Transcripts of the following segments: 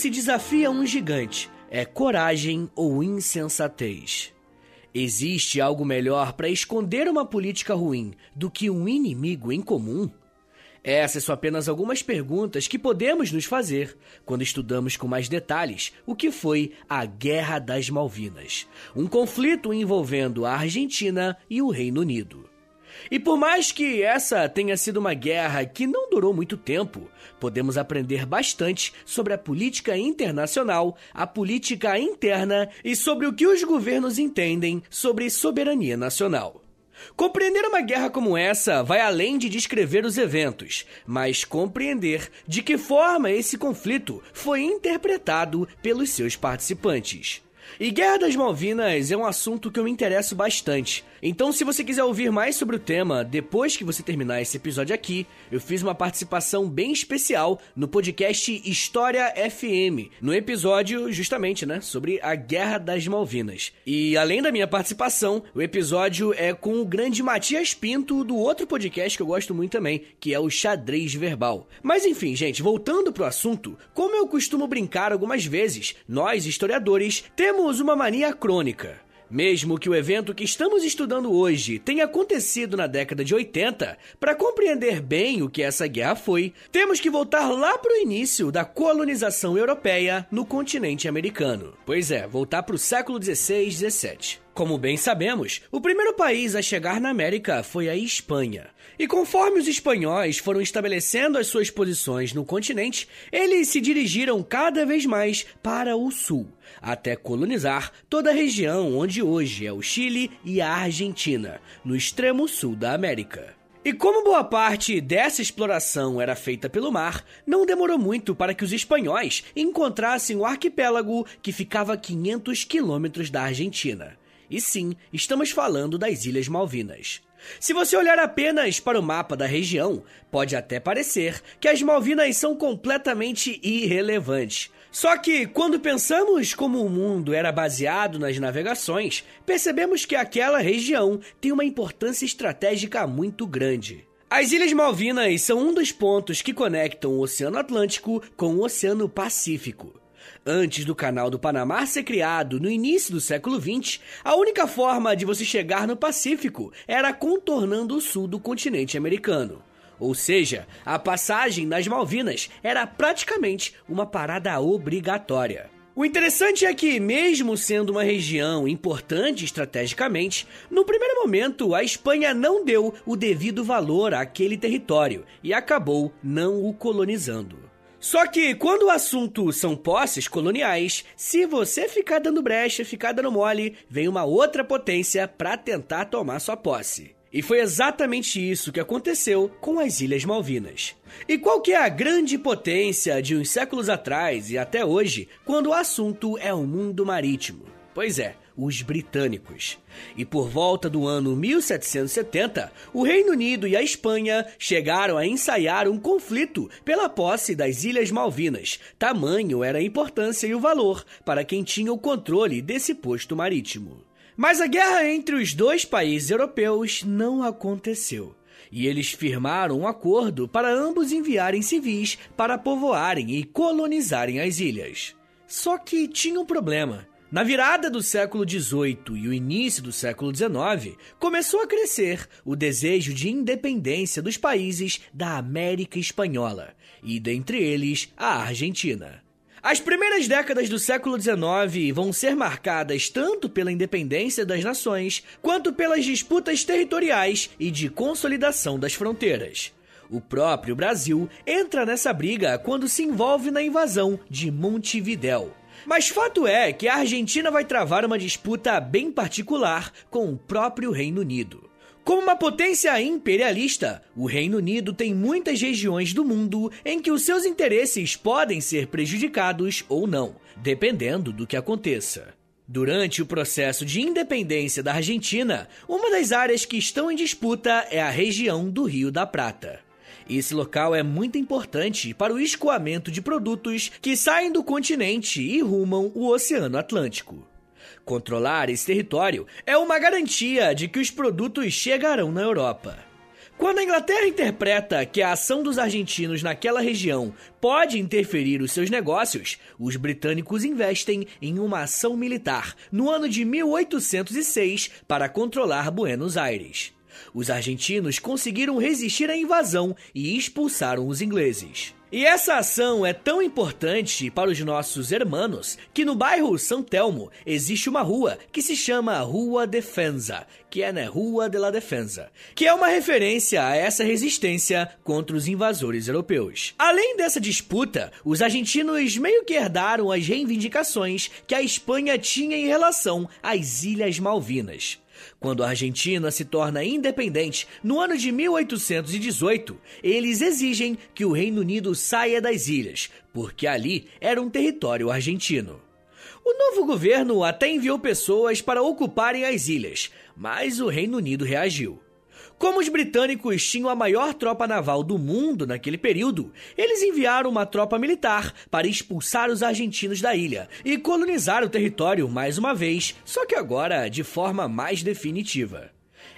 se desafia um gigante, é coragem ou insensatez? Existe algo melhor para esconder uma política ruim do que um inimigo em comum? Essas são apenas algumas perguntas que podemos nos fazer quando estudamos com mais detalhes o que foi a Guerra das Malvinas, um conflito envolvendo a Argentina e o Reino Unido. E por mais que essa tenha sido uma guerra que não durou muito tempo, podemos aprender bastante sobre a política internacional, a política interna e sobre o que os governos entendem sobre soberania nacional. Compreender uma guerra como essa vai além de descrever os eventos, mas compreender de que forma esse conflito foi interpretado pelos seus participantes. E Guerra das Malvinas é um assunto que eu me interesso bastante. Então, se você quiser ouvir mais sobre o tema, depois que você terminar esse episódio aqui, eu fiz uma participação bem especial no podcast História FM, no episódio justamente, né, sobre a Guerra das Malvinas. E além da minha participação, o episódio é com o grande Matias Pinto do outro podcast que eu gosto muito também, que é o Xadrez Verbal. Mas enfim, gente, voltando pro assunto, como eu costumo brincar algumas vezes, nós historiadores temos temos uma mania crônica. Mesmo que o evento que estamos estudando hoje tenha acontecido na década de 80, para compreender bem o que essa guerra foi, temos que voltar lá para o início da colonização europeia no continente americano. Pois é, voltar para o século 16 17. Como bem sabemos, o primeiro país a chegar na América foi a Espanha. E conforme os espanhóis foram estabelecendo as suas posições no continente, eles se dirigiram cada vez mais para o sul, até colonizar toda a região onde hoje é o Chile e a Argentina, no extremo sul da América. E como boa parte dessa exploração era feita pelo mar, não demorou muito para que os espanhóis encontrassem o arquipélago que ficava a 500 quilômetros da Argentina. E sim, estamos falando das Ilhas Malvinas. Se você olhar apenas para o mapa da região, pode até parecer que as Malvinas são completamente irrelevantes. Só que, quando pensamos como o mundo era baseado nas navegações, percebemos que aquela região tem uma importância estratégica muito grande. As Ilhas Malvinas são um dos pontos que conectam o Oceano Atlântico com o Oceano Pacífico. Antes do Canal do Panamá ser criado no início do século XX, a única forma de você chegar no Pacífico era contornando o sul do continente americano. Ou seja, a passagem nas Malvinas era praticamente uma parada obrigatória. O interessante é que, mesmo sendo uma região importante estrategicamente, no primeiro momento a Espanha não deu o devido valor àquele território e acabou não o colonizando. Só que quando o assunto são posses coloniais, se você ficar dando brecha, ficar dando mole, vem uma outra potência para tentar tomar sua posse. E foi exatamente isso que aconteceu com as Ilhas Malvinas. E qual que é a grande potência de uns séculos atrás e até hoje, quando o assunto é o mundo marítimo? Pois é, os britânicos. E por volta do ano 1770, o Reino Unido e a Espanha chegaram a ensaiar um conflito pela posse das Ilhas Malvinas. Tamanho era a importância e o valor para quem tinha o controle desse posto marítimo. Mas a guerra entre os dois países europeus não aconteceu. E eles firmaram um acordo para ambos enviarem civis para povoarem e colonizarem as ilhas. Só que tinha um problema. Na virada do século XVIII e o início do século XIX, começou a crescer o desejo de independência dos países da América Espanhola, e dentre eles a Argentina. As primeiras décadas do século XIX vão ser marcadas tanto pela independência das nações quanto pelas disputas territoriais e de consolidação das fronteiras. O próprio Brasil entra nessa briga quando se envolve na invasão de Montevidéu mas fato é que a Argentina vai travar uma disputa bem particular com o próprio Reino Unido. Como uma potência imperialista, o Reino Unido tem muitas regiões do mundo em que os seus interesses podem ser prejudicados ou não, dependendo do que aconteça. Durante o processo de independência da Argentina, uma das áreas que estão em disputa é a região do Rio da Prata. Esse local é muito importante para o escoamento de produtos que saem do continente e rumam o Oceano Atlântico. Controlar esse território é uma garantia de que os produtos chegarão na Europa. Quando a Inglaterra interpreta que a ação dos argentinos naquela região pode interferir os seus negócios, os britânicos investem em uma ação militar no ano de 1806 para controlar Buenos Aires. Os argentinos conseguiram resistir à invasão e expulsaram os ingleses. E essa ação é tão importante para os nossos hermanos que no bairro São Telmo existe uma rua que se chama Rua Defensa, que é né, Rua de la Defensa, que é uma referência a essa resistência contra os invasores europeus. Além dessa disputa, os argentinos meio que herdaram as reivindicações que a Espanha tinha em relação às Ilhas Malvinas. Quando a Argentina se torna independente no ano de 1818, eles exigem que o Reino Unido saia das ilhas, porque ali era um território argentino. O novo governo até enviou pessoas para ocuparem as ilhas, mas o Reino Unido reagiu. Como os britânicos tinham a maior tropa naval do mundo naquele período, eles enviaram uma tropa militar para expulsar os argentinos da ilha e colonizar o território mais uma vez, só que agora de forma mais definitiva.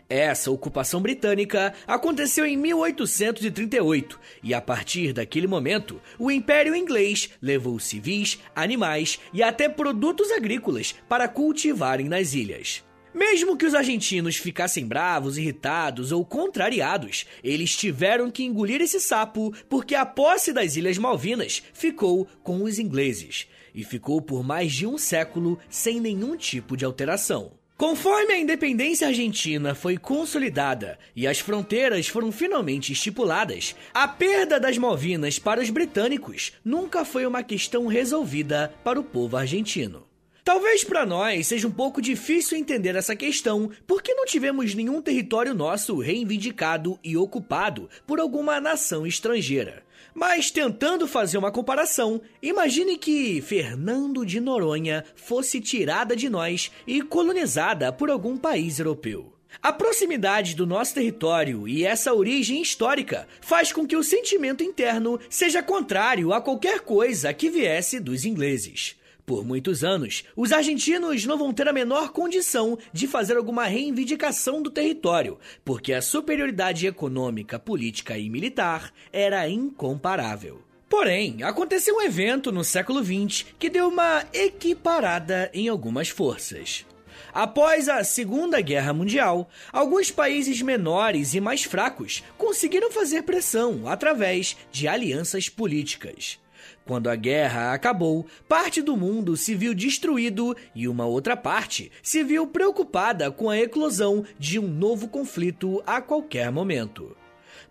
Essa ocupação britânica aconteceu em 1838 e, a partir daquele momento, o Império Inglês levou civis, animais e até produtos agrícolas para cultivarem nas ilhas. Mesmo que os argentinos ficassem bravos, irritados ou contrariados, eles tiveram que engolir esse sapo porque a posse das Ilhas Malvinas ficou com os ingleses e ficou por mais de um século sem nenhum tipo de alteração. Conforme a independência argentina foi consolidada e as fronteiras foram finalmente estipuladas, a perda das Malvinas para os britânicos nunca foi uma questão resolvida para o povo argentino. Talvez para nós seja um pouco difícil entender essa questão, porque não tivemos nenhum território nosso reivindicado e ocupado por alguma nação estrangeira. Mas tentando fazer uma comparação, imagine que Fernando de Noronha fosse tirada de nós e colonizada por algum país europeu. A proximidade do nosso território e essa origem histórica faz com que o sentimento interno seja contrário a qualquer coisa que viesse dos ingleses. Por muitos anos, os argentinos não vão ter a menor condição de fazer alguma reivindicação do território, porque a superioridade econômica, política e militar era incomparável. Porém, aconteceu um evento no século XX que deu uma equiparada em algumas forças. Após a Segunda Guerra Mundial, alguns países menores e mais fracos conseguiram fazer pressão através de alianças políticas. Quando a guerra acabou, parte do mundo se viu destruído e uma outra parte se viu preocupada com a eclosão de um novo conflito a qualquer momento.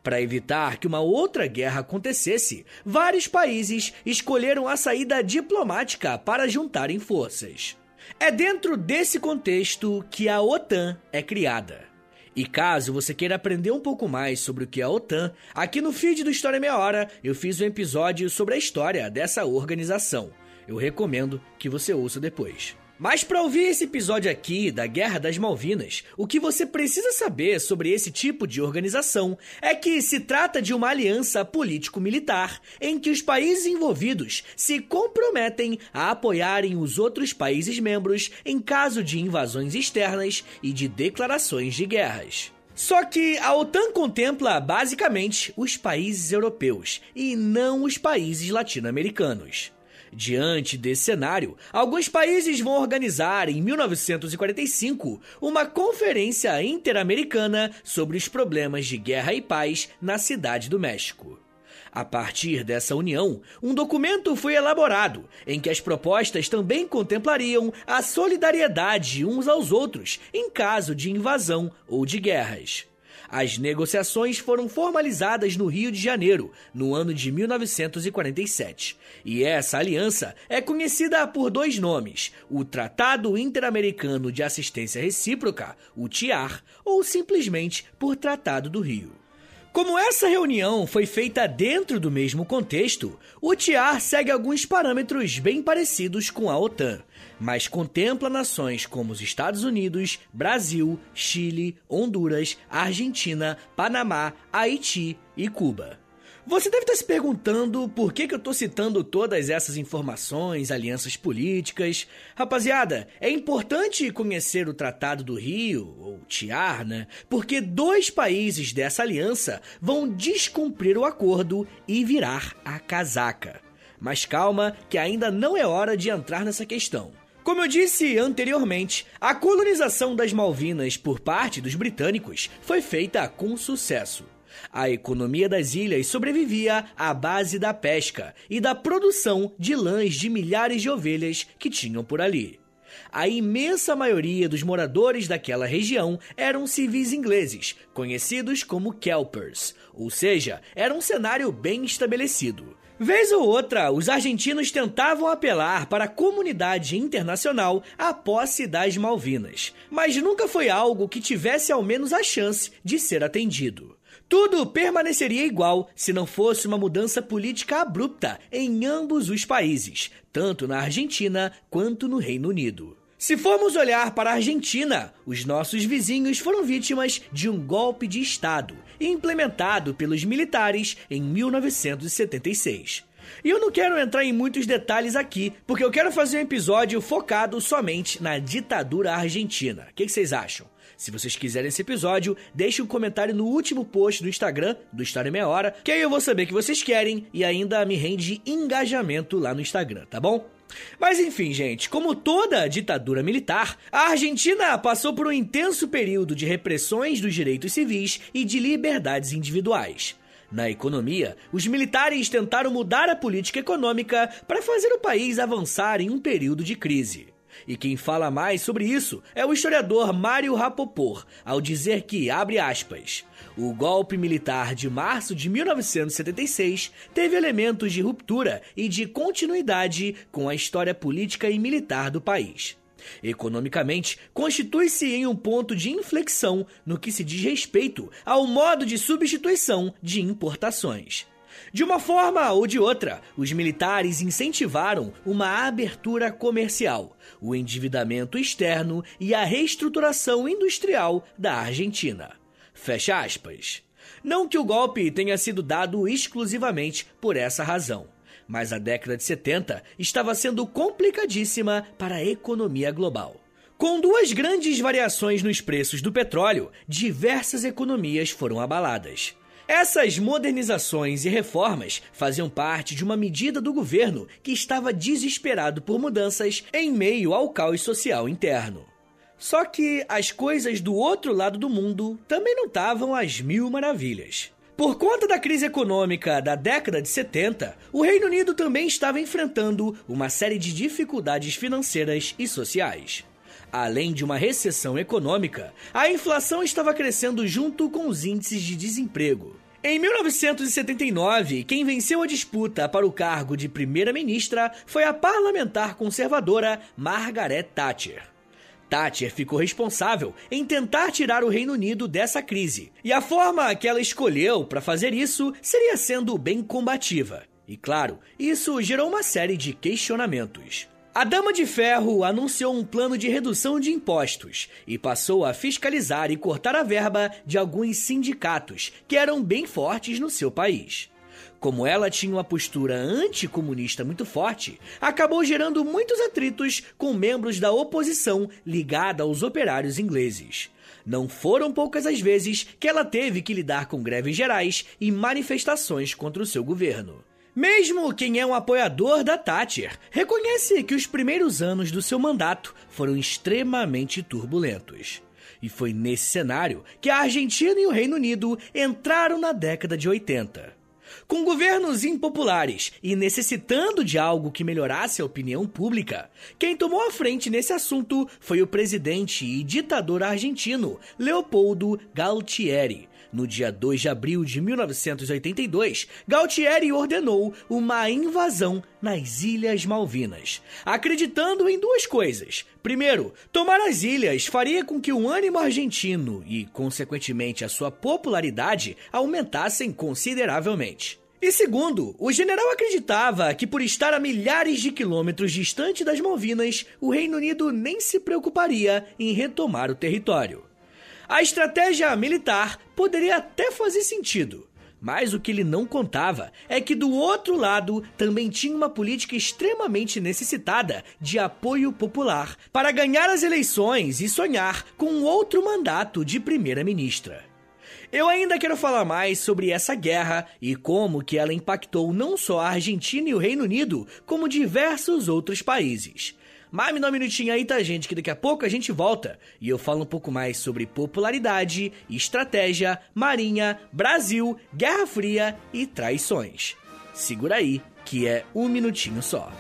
Para evitar que uma outra guerra acontecesse, vários países escolheram a saída diplomática para juntarem forças. É dentro desse contexto que a OTAN é criada. E caso você queira aprender um pouco mais sobre o que é a OTAN, aqui no feed do História Meia Hora eu fiz um episódio sobre a história dessa organização. Eu recomendo que você ouça depois. Mas para ouvir esse episódio aqui da Guerra das Malvinas, o que você precisa saber sobre esse tipo de organização é que se trata de uma aliança político-militar em que os países envolvidos se comprometem a apoiarem os outros países membros em caso de invasões externas e de declarações de guerras. Só que a OTAN contempla basicamente os países europeus e não os países latino-americanos. Diante desse cenário, alguns países vão organizar em 1945 uma conferência interamericana sobre os problemas de guerra e paz na Cidade do México. A partir dessa união, um documento foi elaborado em que as propostas também contemplariam a solidariedade uns aos outros em caso de invasão ou de guerras. As negociações foram formalizadas no Rio de Janeiro, no ano de 1947. E essa aliança é conhecida por dois nomes: o Tratado Interamericano de Assistência Recíproca, o TIAR, ou simplesmente por Tratado do Rio. Como essa reunião foi feita dentro do mesmo contexto, o TIAR segue alguns parâmetros bem parecidos com a OTAN, mas contempla nações como os Estados Unidos, Brasil, Chile, Honduras, Argentina, Panamá, Haiti e Cuba. Você deve estar se perguntando por que, que eu estou citando todas essas informações, alianças políticas. Rapaziada, é importante conhecer o Tratado do Rio, ou TIAR, né? Porque dois países dessa aliança vão descumprir o acordo e virar a casaca. Mas calma, que ainda não é hora de entrar nessa questão. Como eu disse anteriormente, a colonização das Malvinas por parte dos britânicos foi feita com sucesso. A economia das ilhas sobrevivia à base da pesca e da produção de lãs de milhares de ovelhas que tinham por ali. A imensa maioria dos moradores daquela região eram civis ingleses, conhecidos como Kelpers, ou seja, era um cenário bem estabelecido. Vez ou outra, os argentinos tentavam apelar para a comunidade internacional a posse das Malvinas, mas nunca foi algo que tivesse ao menos a chance de ser atendido. Tudo permaneceria igual se não fosse uma mudança política abrupta em ambos os países, tanto na Argentina quanto no Reino Unido. Se formos olhar para a Argentina, os nossos vizinhos foram vítimas de um golpe de Estado implementado pelos militares em 1976. E eu não quero entrar em muitos detalhes aqui, porque eu quero fazer um episódio focado somente na ditadura argentina. O que, que vocês acham? Se vocês quiserem esse episódio, deixe um comentário no último post do Instagram, do História Meia Hora, que aí eu vou saber que vocês querem e ainda me rende engajamento lá no Instagram, tá bom? Mas enfim, gente, como toda ditadura militar, a Argentina passou por um intenso período de repressões dos direitos civis e de liberdades individuais. Na economia, os militares tentaram mudar a política econômica para fazer o país avançar em um período de crise. E quem fala mais sobre isso é o historiador Mário Rapoport, ao dizer que, abre aspas, o golpe militar de março de 1976 teve elementos de ruptura e de continuidade com a história política e militar do país. Economicamente, constitui-se em um ponto de inflexão no que se diz respeito ao modo de substituição de importações. De uma forma ou de outra, os militares incentivaram uma abertura comercial, o endividamento externo e a reestruturação industrial da Argentina. Fecha aspas. Não que o golpe tenha sido dado exclusivamente por essa razão, mas a década de 70 estava sendo complicadíssima para a economia global. Com duas grandes variações nos preços do petróleo, diversas economias foram abaladas. Essas modernizações e reformas faziam parte de uma medida do governo que estava desesperado por mudanças em meio ao caos social interno. Só que as coisas do outro lado do mundo também não estavam às mil maravilhas. Por conta da crise econômica da década de 70, o Reino Unido também estava enfrentando uma série de dificuldades financeiras e sociais. Além de uma recessão econômica, a inflação estava crescendo junto com os índices de desemprego. Em 1979, quem venceu a disputa para o cargo de primeira-ministra foi a parlamentar conservadora Margaret Thatcher. Thatcher ficou responsável em tentar tirar o Reino Unido dessa crise, e a forma que ela escolheu para fazer isso seria sendo bem combativa. E claro, isso gerou uma série de questionamentos. A Dama de Ferro anunciou um plano de redução de impostos e passou a fiscalizar e cortar a verba de alguns sindicatos que eram bem fortes no seu país. Como ela tinha uma postura anticomunista muito forte, acabou gerando muitos atritos com membros da oposição ligada aos operários ingleses. Não foram poucas as vezes que ela teve que lidar com greves gerais e manifestações contra o seu governo. Mesmo quem é um apoiador da Thatcher reconhece que os primeiros anos do seu mandato foram extremamente turbulentos. E foi nesse cenário que a Argentina e o Reino Unido entraram na década de 80. Com governos impopulares e necessitando de algo que melhorasse a opinião pública, quem tomou a frente nesse assunto foi o presidente e ditador argentino Leopoldo Galtieri, no dia 2 de abril de 1982, Galtieri ordenou uma invasão nas Ilhas Malvinas, acreditando em duas coisas. Primeiro, tomar as ilhas faria com que o ânimo argentino e, consequentemente, a sua popularidade aumentassem consideravelmente. E segundo, o general acreditava que por estar a milhares de quilômetros distante das Malvinas, o Reino Unido nem se preocuparia em retomar o território. A estratégia militar poderia até fazer sentido, Mas o que ele não contava é que do outro lado também tinha uma política extremamente necessitada de apoio popular para ganhar as eleições e sonhar com outro mandato de primeira-ministra. Eu ainda quero falar mais sobre essa guerra e como que ela impactou não só a Argentina e o Reino Unido, como diversos outros países. Mas me dá um minutinho aí, tá, gente? Que daqui a pouco a gente volta e eu falo um pouco mais sobre popularidade, estratégia, marinha, Brasil, Guerra Fria e traições. Segura aí, que é um minutinho só.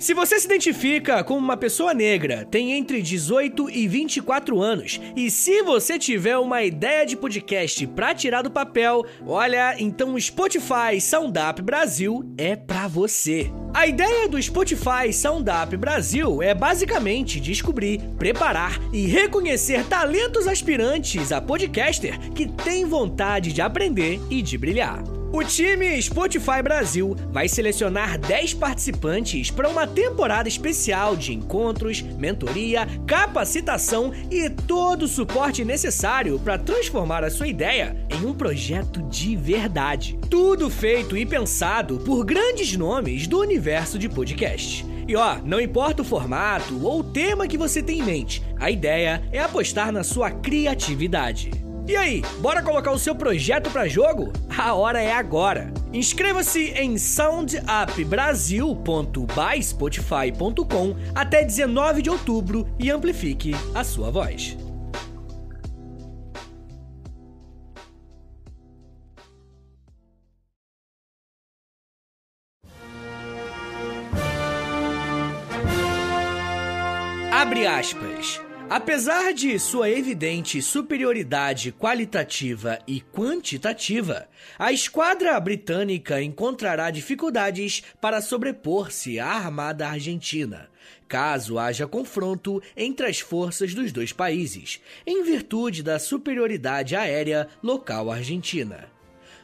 Se você se identifica como uma pessoa negra, tem entre 18 e 24 anos, e se você tiver uma ideia de podcast pra tirar do papel, olha, então o Spotify Soundup Brasil é pra você. A ideia do Spotify Soundup Brasil é basicamente descobrir, preparar e reconhecer talentos aspirantes a podcaster que têm vontade de aprender e de brilhar. O time Spotify Brasil vai selecionar 10 participantes para uma temporada especial de encontros, mentoria, capacitação e todo o suporte necessário para transformar a sua ideia em um projeto de verdade. Tudo feito e pensado por grandes nomes do universo de podcast. E ó, não importa o formato ou o tema que você tem em mente, a ideia é apostar na sua criatividade. E aí, bora colocar o seu projeto para jogo? A hora é agora. Inscreva-se em soundupbrasil.byspotify.com até 19 de outubro e amplifique a sua voz. Abre aspas. Apesar de sua evidente superioridade qualitativa e quantitativa, a esquadra britânica encontrará dificuldades para sobrepor-se à armada argentina, caso haja confronto entre as forças dos dois países, em virtude da superioridade aérea local argentina.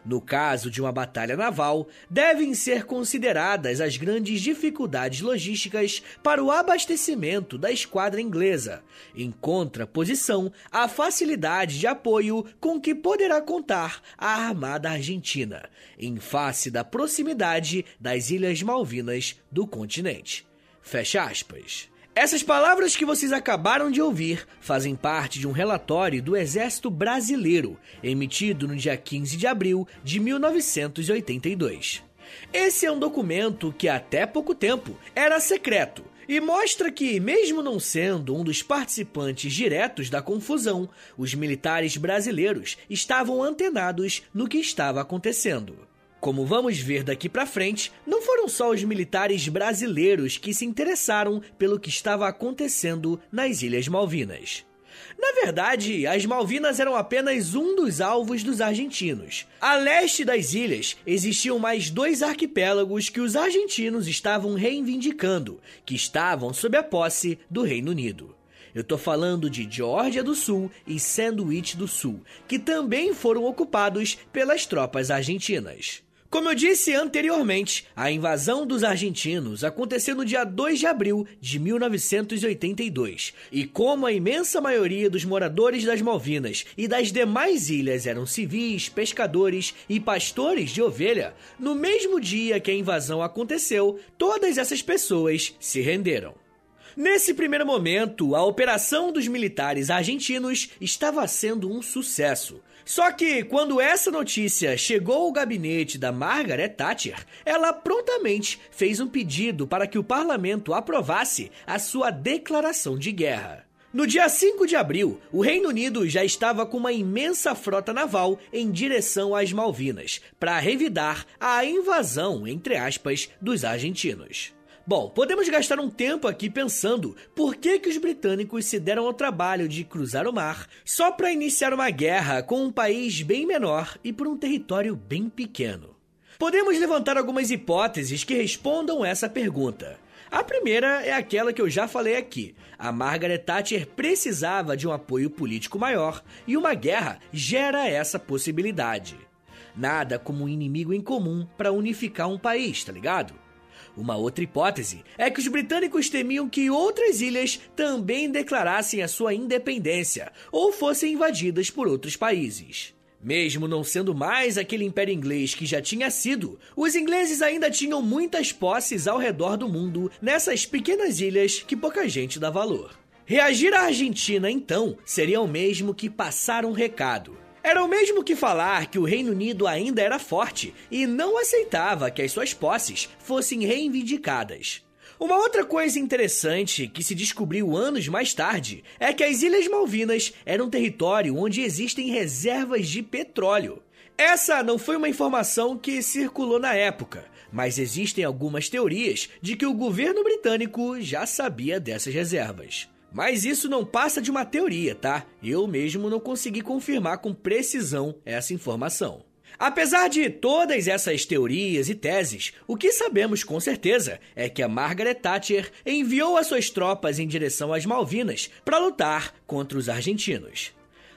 No caso de uma batalha naval, devem ser consideradas as grandes dificuldades logísticas para o abastecimento da esquadra inglesa, em contraposição à facilidade de apoio com que poderá contar a Armada Argentina, em face da proximidade das Ilhas Malvinas do continente. Fecha aspas. Essas palavras que vocês acabaram de ouvir fazem parte de um relatório do Exército Brasileiro, emitido no dia 15 de abril de 1982. Esse é um documento que até pouco tempo era secreto e mostra que, mesmo não sendo um dos participantes diretos da confusão, os militares brasileiros estavam antenados no que estava acontecendo. Como vamos ver daqui para frente, não foram só os militares brasileiros que se interessaram pelo que estava acontecendo nas Ilhas Malvinas. Na verdade, as Malvinas eram apenas um dos alvos dos argentinos. A leste das ilhas existiam mais dois arquipélagos que os argentinos estavam reivindicando, que estavam sob a posse do Reino Unido. Eu tô falando de Geórgia do Sul e Sandwich do Sul, que também foram ocupados pelas tropas argentinas. Como eu disse anteriormente, a invasão dos argentinos aconteceu no dia 2 de abril de 1982, e como a imensa maioria dos moradores das Malvinas e das demais ilhas eram civis, pescadores e pastores de ovelha, no mesmo dia que a invasão aconteceu, todas essas pessoas se renderam. Nesse primeiro momento, a operação dos militares argentinos estava sendo um sucesso. Só que quando essa notícia chegou ao gabinete da Margaret Thatcher, ela prontamente fez um pedido para que o parlamento aprovasse a sua declaração de guerra. No dia 5 de abril, o Reino Unido já estava com uma imensa frota naval em direção às Malvinas, para revidar a invasão, entre aspas, dos argentinos. Bom, podemos gastar um tempo aqui pensando por que, que os britânicos se deram ao trabalho de cruzar o mar só para iniciar uma guerra com um país bem menor e por um território bem pequeno. Podemos levantar algumas hipóteses que respondam essa pergunta. A primeira é aquela que eu já falei aqui. A Margaret Thatcher precisava de um apoio político maior e uma guerra gera essa possibilidade. Nada como um inimigo em comum para unificar um país, tá ligado? Uma outra hipótese é que os britânicos temiam que outras ilhas também declarassem a sua independência ou fossem invadidas por outros países. Mesmo não sendo mais aquele império inglês que já tinha sido, os ingleses ainda tinham muitas posses ao redor do mundo nessas pequenas ilhas que pouca gente dá valor. Reagir à Argentina, então, seria o mesmo que passar um recado. Era o mesmo que falar que o Reino Unido ainda era forte e não aceitava que as suas posses fossem reivindicadas. Uma outra coisa interessante que se descobriu anos mais tarde é que as Ilhas Malvinas eram um território onde existem reservas de petróleo. Essa não foi uma informação que circulou na época, mas existem algumas teorias de que o governo britânico já sabia dessas reservas. Mas isso não passa de uma teoria, tá? Eu mesmo não consegui confirmar com precisão essa informação. Apesar de todas essas teorias e teses, o que sabemos com certeza é que a Margaret Thatcher enviou as suas tropas em direção às Malvinas para lutar contra os argentinos.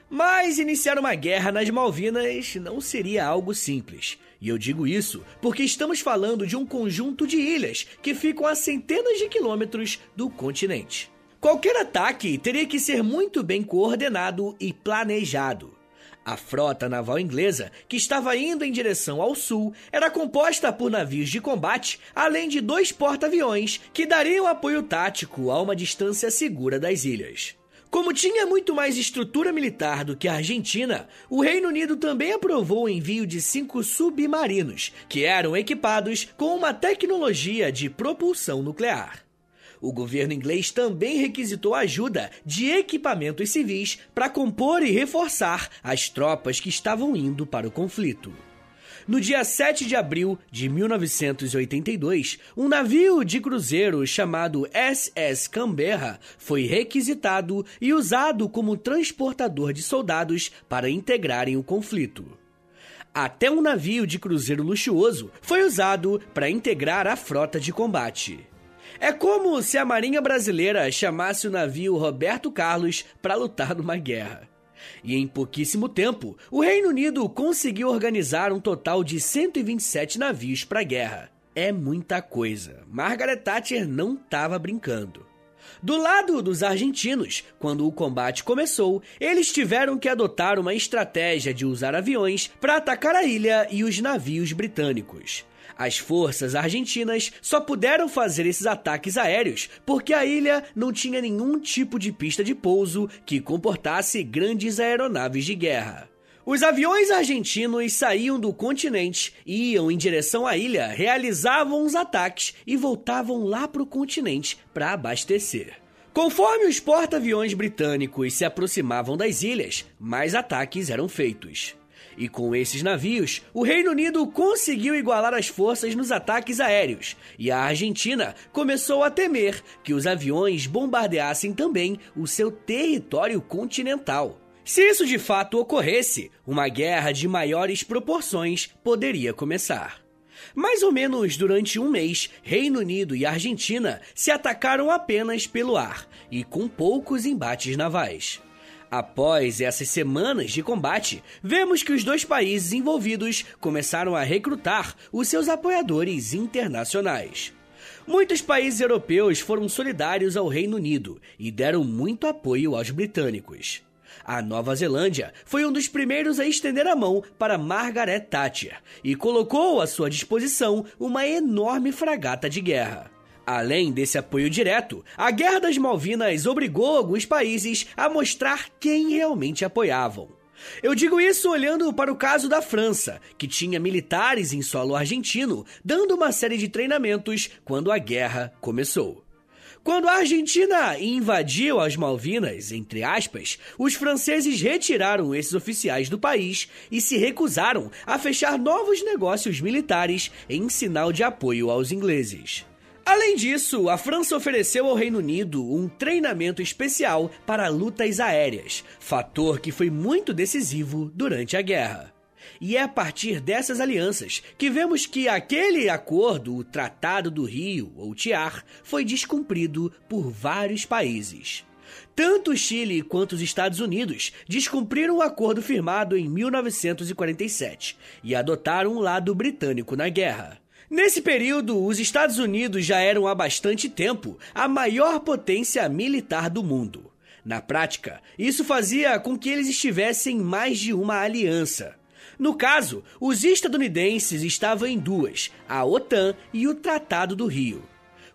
Mas iniciar uma guerra nas Malvinas não seria algo simples. E eu digo isso porque estamos falando de um conjunto de ilhas que ficam a centenas de quilômetros do continente. Qualquer ataque teria que ser muito bem coordenado e planejado. A frota naval inglesa, que estava indo em direção ao sul, era composta por navios de combate, além de dois porta-aviões que dariam apoio tático a uma distância segura das ilhas. Como tinha muito mais estrutura militar do que a Argentina, o Reino Unido também aprovou o envio de cinco submarinos, que eram equipados com uma tecnologia de propulsão nuclear. O governo inglês também requisitou ajuda de equipamentos civis para compor e reforçar as tropas que estavam indo para o conflito. No dia 7 de abril de 1982, um navio de cruzeiro chamado SS Canberra foi requisitado e usado como transportador de soldados para integrarem o conflito. Até um navio de cruzeiro luxuoso foi usado para integrar a frota de combate. É como se a Marinha Brasileira chamasse o navio Roberto Carlos para lutar numa guerra. E em pouquíssimo tempo, o Reino Unido conseguiu organizar um total de 127 navios para a guerra. É muita coisa. Margaret Thatcher não estava brincando. Do lado dos argentinos, quando o combate começou, eles tiveram que adotar uma estratégia de usar aviões para atacar a ilha e os navios britânicos. As forças argentinas só puderam fazer esses ataques aéreos porque a ilha não tinha nenhum tipo de pista de pouso que comportasse grandes aeronaves de guerra. Os aviões argentinos saíam do continente, iam em direção à ilha, realizavam os ataques e voltavam lá para o continente para abastecer. Conforme os porta-aviões britânicos se aproximavam das ilhas, mais ataques eram feitos. E com esses navios, o Reino Unido conseguiu igualar as forças nos ataques aéreos, e a Argentina começou a temer que os aviões bombardeassem também o seu território continental. Se isso de fato ocorresse, uma guerra de maiores proporções poderia começar. Mais ou menos durante um mês, Reino Unido e Argentina se atacaram apenas pelo ar e com poucos embates navais. Após essas semanas de combate, vemos que os dois países envolvidos começaram a recrutar os seus apoiadores internacionais. Muitos países europeus foram solidários ao Reino Unido e deram muito apoio aos britânicos. A Nova Zelândia foi um dos primeiros a estender a mão para Margaret Thatcher e colocou à sua disposição uma enorme fragata de guerra. Além desse apoio direto, a Guerra das Malvinas obrigou alguns países a mostrar quem realmente apoiavam. Eu digo isso olhando para o caso da França, que tinha militares em solo argentino dando uma série de treinamentos quando a guerra começou. Quando a Argentina invadiu as Malvinas, entre aspas, os franceses retiraram esses oficiais do país e se recusaram a fechar novos negócios militares em sinal de apoio aos ingleses. Além disso, a França ofereceu ao Reino Unido um treinamento especial para lutas aéreas, fator que foi muito decisivo durante a guerra. E é a partir dessas alianças que vemos que aquele acordo, o Tratado do Rio, ou TIAR, foi descumprido por vários países. Tanto o Chile quanto os Estados Unidos descumpriram o acordo firmado em 1947 e adotaram o lado britânico na guerra. Nesse período, os Estados Unidos já eram há bastante tempo a maior potência militar do mundo. Na prática, isso fazia com que eles estivessem em mais de uma aliança. No caso, os estadunidenses estavam em duas, a OTAN e o Tratado do Rio.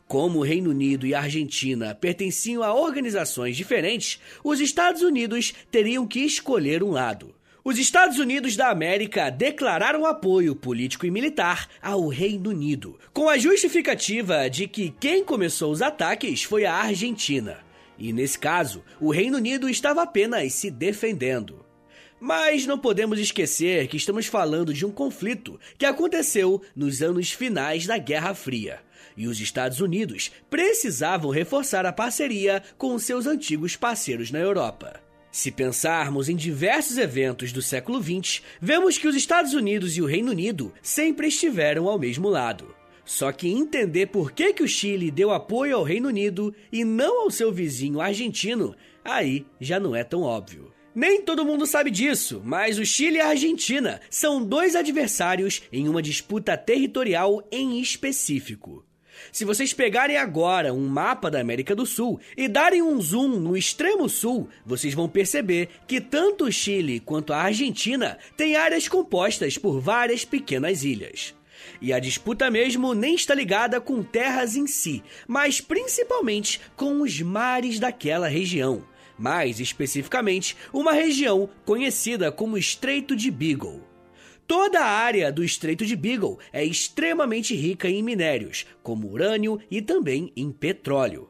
Como o Reino Unido e a Argentina pertenciam a organizações diferentes, os Estados Unidos teriam que escolher um lado. Os Estados Unidos da América declararam apoio político e militar ao Reino Unido, com a justificativa de que quem começou os ataques foi a Argentina. E nesse caso, o Reino Unido estava apenas se defendendo. Mas não podemos esquecer que estamos falando de um conflito que aconteceu nos anos finais da Guerra Fria e os Estados Unidos precisavam reforçar a parceria com seus antigos parceiros na Europa. Se pensarmos em diversos eventos do século XX, vemos que os Estados Unidos e o Reino Unido sempre estiveram ao mesmo lado. Só que entender por que, que o Chile deu apoio ao Reino Unido e não ao seu vizinho argentino, aí já não é tão óbvio. Nem todo mundo sabe disso, mas o Chile e a Argentina são dois adversários em uma disputa territorial em específico. Se vocês pegarem agora um mapa da América do Sul e darem um zoom no extremo sul, vocês vão perceber que tanto o Chile quanto a Argentina têm áreas compostas por várias pequenas ilhas. E a disputa mesmo nem está ligada com terras em si, mas principalmente com os mares daquela região. Mais especificamente, uma região conhecida como Estreito de Beagle. Toda a área do Estreito de Beagle é extremamente rica em minérios, como urânio e também em petróleo.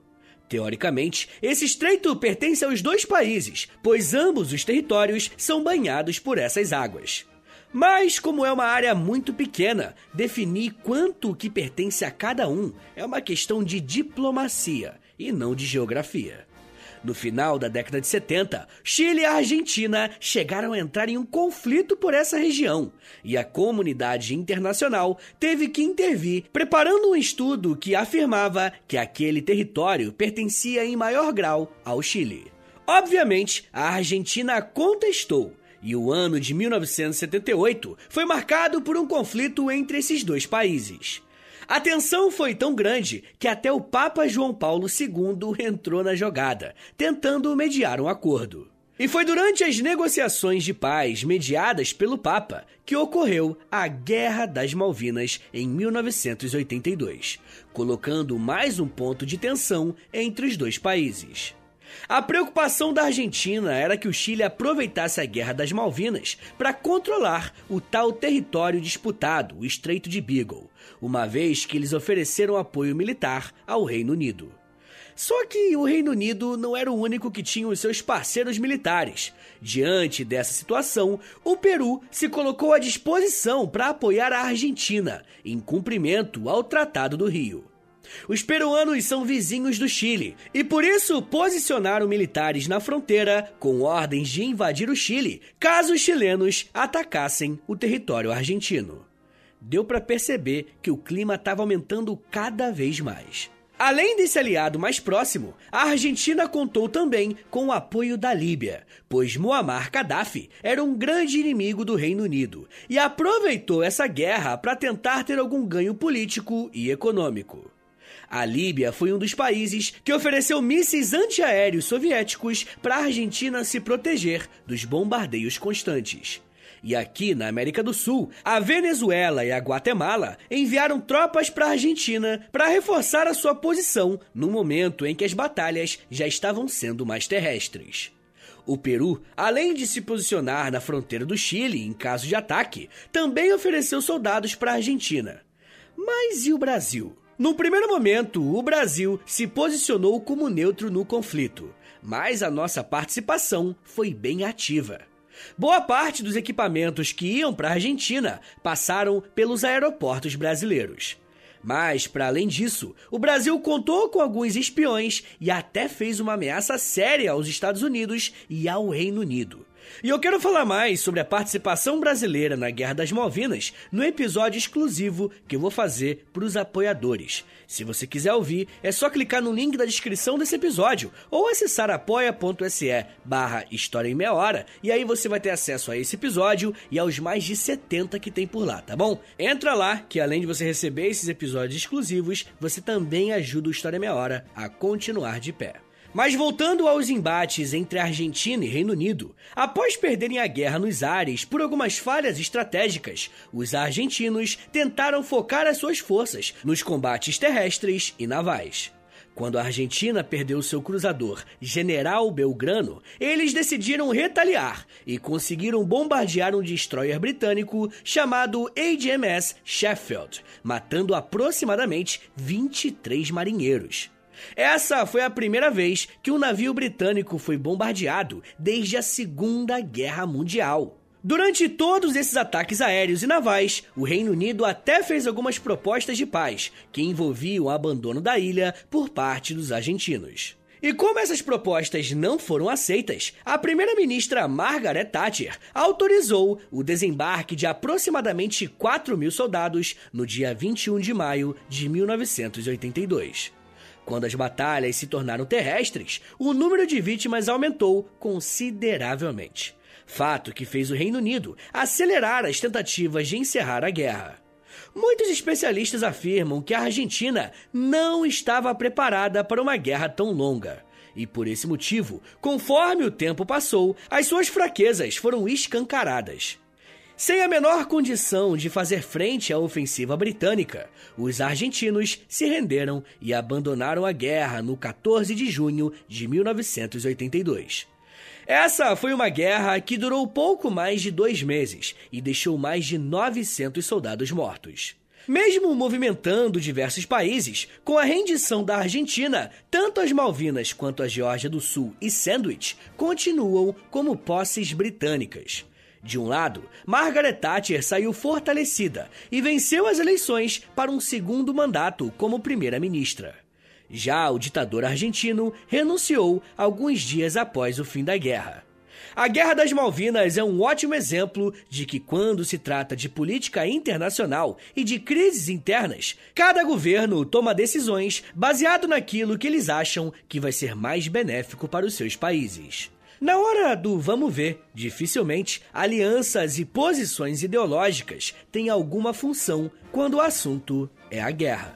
Teoricamente, esse estreito pertence aos dois países, pois ambos os territórios são banhados por essas águas. Mas, como é uma área muito pequena, definir quanto que pertence a cada um é uma questão de diplomacia e não de geografia. No final da década de 70, Chile e Argentina chegaram a entrar em um conflito por essa região, e a comunidade internacional teve que intervir, preparando um estudo que afirmava que aquele território pertencia em maior grau ao Chile. Obviamente, a Argentina contestou, e o ano de 1978 foi marcado por um conflito entre esses dois países. A tensão foi tão grande que até o Papa João Paulo II entrou na jogada, tentando mediar um acordo. E foi durante as negociações de paz mediadas pelo Papa que ocorreu a Guerra das Malvinas em 1982, colocando mais um ponto de tensão entre os dois países. A preocupação da Argentina era que o Chile aproveitasse a Guerra das Malvinas para controlar o tal território disputado, o Estreito de Beagle, uma vez que eles ofereceram apoio militar ao Reino Unido. Só que o Reino Unido não era o único que tinha os seus parceiros militares. Diante dessa situação, o Peru se colocou à disposição para apoiar a Argentina, em cumprimento ao Tratado do Rio. Os peruanos são vizinhos do Chile e por isso posicionaram militares na fronteira com ordens de invadir o Chile caso os chilenos atacassem o território argentino. Deu para perceber que o clima estava aumentando cada vez mais. Além desse aliado mais próximo, a Argentina contou também com o apoio da Líbia, pois Muammar Gaddafi era um grande inimigo do Reino Unido e aproveitou essa guerra para tentar ter algum ganho político e econômico. A Líbia foi um dos países que ofereceu mísseis antiaéreos soviéticos para a Argentina se proteger dos bombardeios constantes. E aqui na América do Sul, a Venezuela e a Guatemala enviaram tropas para a Argentina para reforçar a sua posição no momento em que as batalhas já estavam sendo mais terrestres. O Peru, além de se posicionar na fronteira do Chile em caso de ataque, também ofereceu soldados para a Argentina. Mas e o Brasil? No primeiro momento, o Brasil se posicionou como neutro no conflito, mas a nossa participação foi bem ativa. Boa parte dos equipamentos que iam para a Argentina passaram pelos aeroportos brasileiros. Mas, para além disso, o Brasil contou com alguns espiões e até fez uma ameaça séria aos Estados Unidos e ao Reino Unido, E eu quero falar mais sobre a participação brasileira na Guerra das Malvinas no episódio exclusivo que eu vou fazer para os apoiadores. Se você quiser ouvir, é só clicar no link da descrição desse episódio ou acessar apoia.se barra História em Meia Hora e aí você vai ter acesso a esse episódio e aos mais de 70 que tem por lá, tá bom? Entra lá que além de você receber esses episódios exclusivos, você também ajuda o História em Meia Hora a continuar de pé. Mas voltando aos embates entre Argentina e Reino Unido, após perderem a guerra nos ares por algumas falhas estratégicas, os argentinos tentaram focar as suas forças nos combates terrestres e navais. Quando a Argentina perdeu seu cruzador General Belgrano, eles decidiram retaliar e conseguiram bombardear um destroyer britânico chamado HMS Sheffield, matando aproximadamente 23 marinheiros. Essa foi a primeira vez que um navio britânico foi bombardeado desde a Segunda Guerra Mundial. Durante todos esses ataques aéreos e navais, o Reino Unido até fez algumas propostas de paz que envolviam o abandono da ilha por parte dos argentinos. E como essas propostas não foram aceitas, a primeira-ministra Margaret Thatcher autorizou o desembarque de aproximadamente 4 mil soldados no dia 21 de maio de 1982. Quando as batalhas se tornaram terrestres, o número de vítimas aumentou consideravelmente. Fato que fez o Reino Unido acelerar as tentativas de encerrar a guerra. Muitos especialistas afirmam que a Argentina não estava preparada para uma guerra tão longa. E por esse motivo, conforme o tempo passou, as suas fraquezas foram escancaradas. Sem a menor condição de fazer frente à ofensiva britânica, os argentinos se renderam e abandonaram a guerra no 14 de junho de 1982. Essa foi uma guerra que durou pouco mais de dois meses e deixou mais de 900 soldados mortos. Mesmo movimentando diversos países, com a rendição da Argentina, tanto as Malvinas quanto a Geórgia do Sul e Sandwich continuam como posses britânicas. De um lado, Margaret Thatcher saiu fortalecida e venceu as eleições para um segundo mandato como primeira-ministra. Já o ditador argentino renunciou alguns dias após o fim da guerra. A Guerra das Malvinas é um ótimo exemplo de que, quando se trata de política internacional e de crises internas, cada governo toma decisões baseado naquilo que eles acham que vai ser mais benéfico para os seus países. Na hora do vamos ver, dificilmente alianças e posições ideológicas têm alguma função quando o assunto é a guerra.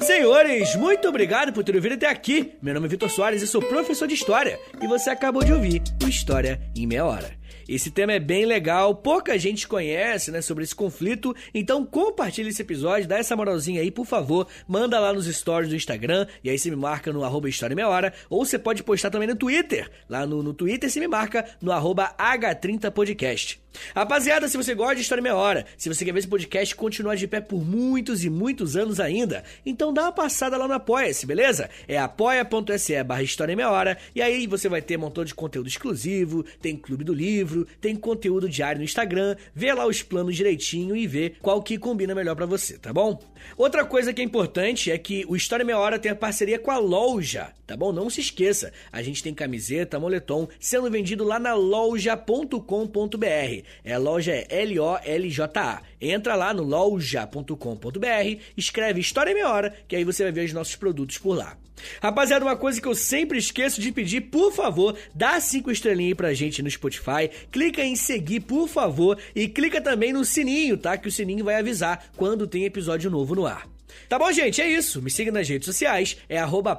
Senhores, muito obrigado por ter ouvido até aqui. Meu nome é Vitor Soares e sou professor de História. E você acabou de ouvir o História em Meia Hora. Esse tema é bem legal, pouca gente conhece, né, sobre esse conflito, então compartilhe esse episódio, dá essa moralzinha aí, por favor, manda lá nos stories do Instagram, e aí você me marca no arroba História Meia Hora, ou você pode postar também no Twitter, lá no, no Twitter você me marca no arroba H30podcast. Rapaziada, se você gosta de História Meia Hora, se você quer ver esse podcast continuar de pé por muitos e muitos anos ainda, então dá uma passada lá no Apoia-se, beleza? É apoia.se barra História Meia Hora, e aí você vai ter um montão de conteúdo exclusivo, tem Clube do Livro, tem conteúdo diário no Instagram, vê lá os planos direitinho e vê qual que combina melhor para você, tá bom? Outra coisa que é importante é que o História Meia Hora tem a parceria com a loja, tá bom? Não se esqueça, a gente tem camiseta, moletom sendo vendido lá na loja.com.br. É a loja é L-O-L-J-A. Entra lá no loja.com.br, escreve História em Meia Hora, que aí você vai ver os nossos produtos por lá. Rapaziada, uma coisa que eu sempre esqueço de pedir, por favor, dá cinco estrelinhas aí pra gente no Spotify, clica em seguir, por favor, e clica também no sininho, tá? Que o sininho vai avisar quando tem episódio novo no ar. Tá bom, gente? É isso. Me siga nas redes sociais. É arroba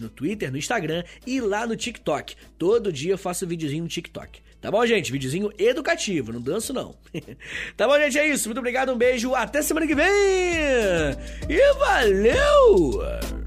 no Twitter, no Instagram e lá no TikTok. Todo dia eu faço videozinho no TikTok. Tá bom, gente? Videozinho educativo, não danço não. tá bom, gente? É isso. Muito obrigado, um beijo, até semana que vem! E valeu!